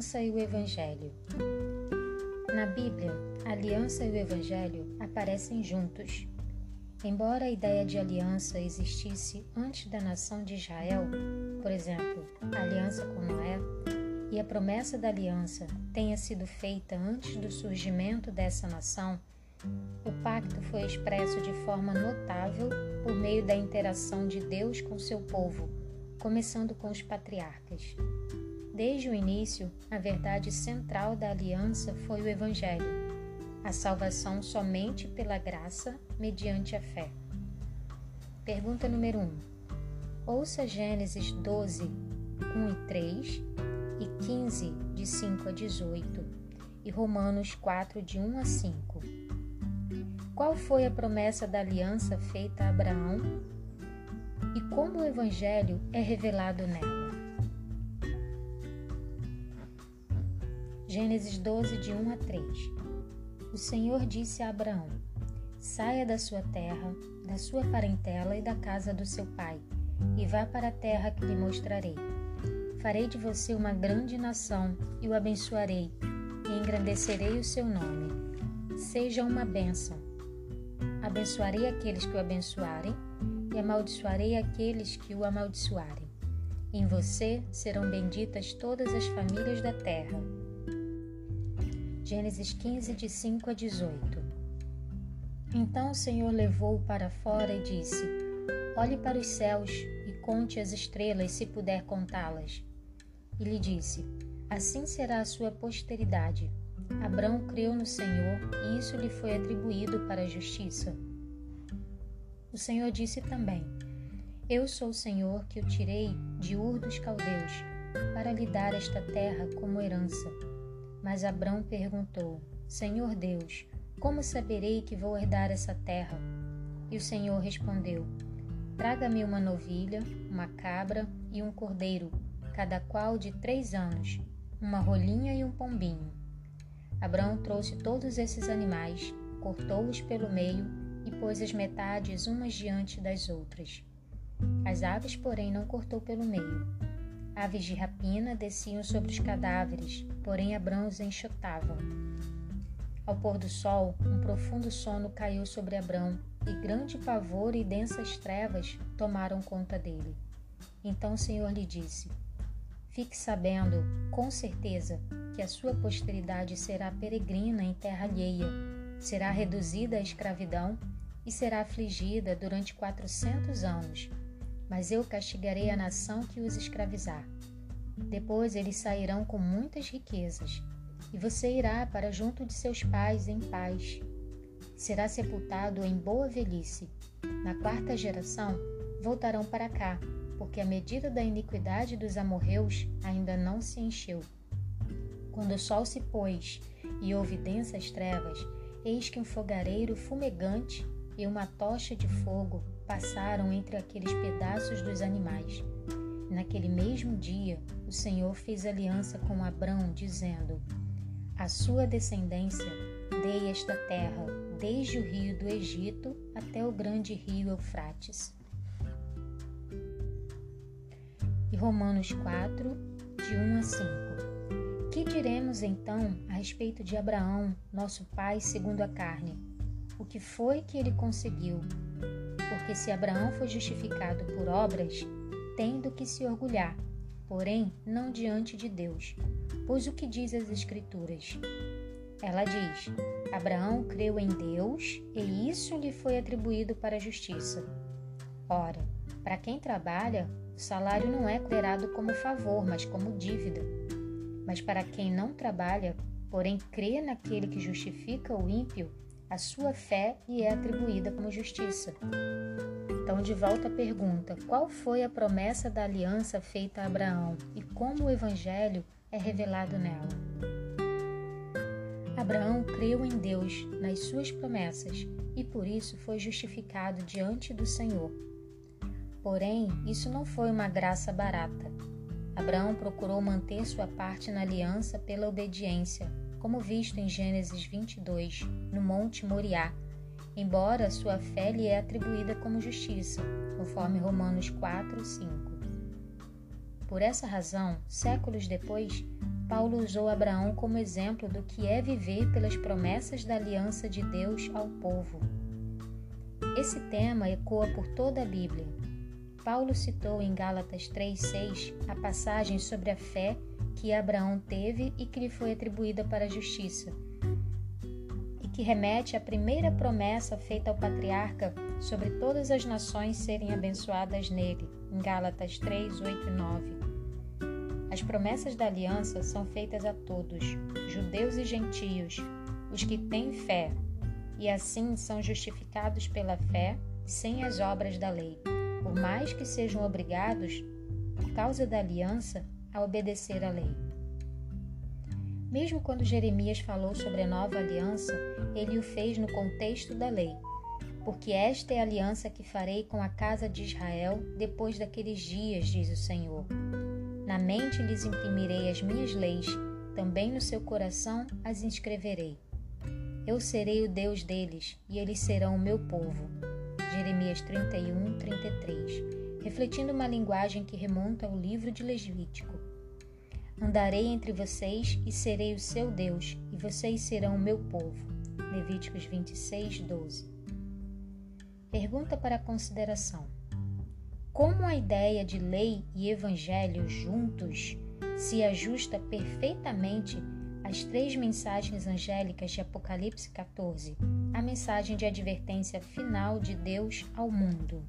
aliança e o Evangelho. Na Bíblia, a aliança e o Evangelho aparecem juntos. Embora a ideia de aliança existisse antes da nação de Israel, por exemplo, a aliança com Noé, e a promessa da aliança tenha sido feita antes do surgimento dessa nação, o pacto foi expresso de forma notável por meio da interação de Deus com seu povo, começando com os patriarcas. Desde o início, a verdade central da aliança foi o Evangelho, a salvação somente pela graça, mediante a fé. Pergunta número 1. Ouça Gênesis 12, 1 e 3 e 15, de 5 a 18, e Romanos 4, de 1 a 5. Qual foi a promessa da aliança feita a Abraão e como o Evangelho é revelado nela? Gênesis 12, de 1 a 3 O Senhor disse a Abraão: Saia da sua terra, da sua parentela e da casa do seu pai, e vá para a terra que lhe mostrarei. Farei de você uma grande nação e o abençoarei, e engrandecerei o seu nome. Seja uma bênção. Abençoarei aqueles que o abençoarem, e amaldiçoarei aqueles que o amaldiçoarem. Em você serão benditas todas as famílias da terra. Gênesis 15, de 5 a 18. Então o Senhor levou-o para fora e disse: Olhe para os céus e conte as estrelas, se puder contá-las. E lhe disse: Assim será a sua posteridade. Abrão creu no Senhor e isso lhe foi atribuído para a justiça. O Senhor disse também: Eu sou o Senhor que o tirei de Ur dos Caldeus, para lhe dar esta terra como herança. Mas Abrão perguntou: Senhor Deus, como saberei que vou herdar essa terra? E o Senhor respondeu: Traga-me uma novilha, uma cabra e um cordeiro, cada qual de três anos, uma rolinha e um pombinho. Abrão trouxe todos esses animais, cortou-os pelo meio e pôs as metades umas diante das outras. As aves, porém, não cortou pelo meio. Aves de rapina desciam sobre os cadáveres, porém Abrão os enxotavam. Ao pôr do sol, um profundo sono caiu sobre Abrão, e grande pavor e densas trevas tomaram conta dele. Então o Senhor lhe disse: Fique sabendo, com certeza, que a sua posteridade será peregrina em terra alheia, será reduzida à escravidão e será afligida durante quatrocentos anos mas eu castigarei a nação que os escravizar. Depois eles sairão com muitas riquezas, e você irá para junto de seus pais em paz. Será sepultado em boa velhice. Na quarta geração voltarão para cá, porque a medida da iniquidade dos amorreus ainda não se encheu. Quando o sol se pôs e houve densas trevas, eis que um fogareiro fumegante e uma tocha de fogo passaram entre aqueles pedaços dos animais. Naquele mesmo dia, o Senhor fez aliança com Abrão, dizendo: A sua descendência dei esta terra, desde o rio do Egito até o grande rio Eufrates. E Romanos 4, de 1 a 5. Que diremos então a respeito de Abraão, nosso pai segundo a carne? O que foi que ele conseguiu? Porque se Abraão foi justificado por obras, tem do que se orgulhar, porém não diante de Deus. Pois o que diz as Escrituras? Ela diz: Abraão creu em Deus e isso lhe foi atribuído para a justiça. Ora, para quem trabalha, o salário não é considerado como favor, mas como dívida. Mas para quem não trabalha, porém crê naquele que justifica o ímpio, a sua fé lhe é atribuída como justiça. Então, de volta à pergunta: qual foi a promessa da aliança feita a Abraão e como o evangelho é revelado nela? Abraão creu em Deus, nas suas promessas, e por isso foi justificado diante do Senhor. Porém, isso não foi uma graça barata. Abraão procurou manter sua parte na aliança pela obediência, como visto em Gênesis 22, no Monte Moriá, embora sua fé lhe é atribuída como justiça, conforme Romanos 4, 5. Por essa razão, séculos depois, Paulo usou Abraão como exemplo do que é viver pelas promessas da aliança de Deus ao povo. Esse tema ecoa por toda a Bíblia. Paulo citou em Gálatas 3:6 a passagem sobre a fé que Abraão teve e que lhe foi atribuída para a justiça, e que remete à primeira promessa feita ao patriarca sobre todas as nações serem abençoadas nele, em Gálatas 3, 8 e 9. As promessas da aliança são feitas a todos, judeus e gentios, os que têm fé, e assim são justificados pela fé, sem as obras da lei, por mais que sejam obrigados, por causa da aliança, a obedecer à lei. Mesmo quando Jeremias falou sobre a nova aliança, ele o fez no contexto da lei, porque esta é a aliança que farei com a casa de Israel depois daqueles dias, diz o Senhor. Na mente lhes imprimirei as minhas leis, também no seu coração as inscreverei. Eu serei o Deus deles, e eles serão o meu povo. Jeremias 31, 33, refletindo uma linguagem que remonta ao livro de Levítico. Andarei entre vocês e serei o seu Deus, e vocês serão o meu povo. Levíticos 26, 12. Pergunta para consideração: Como a ideia de lei e evangelho juntos se ajusta perfeitamente às três mensagens angélicas de Apocalipse 14, a mensagem de advertência final de Deus ao mundo?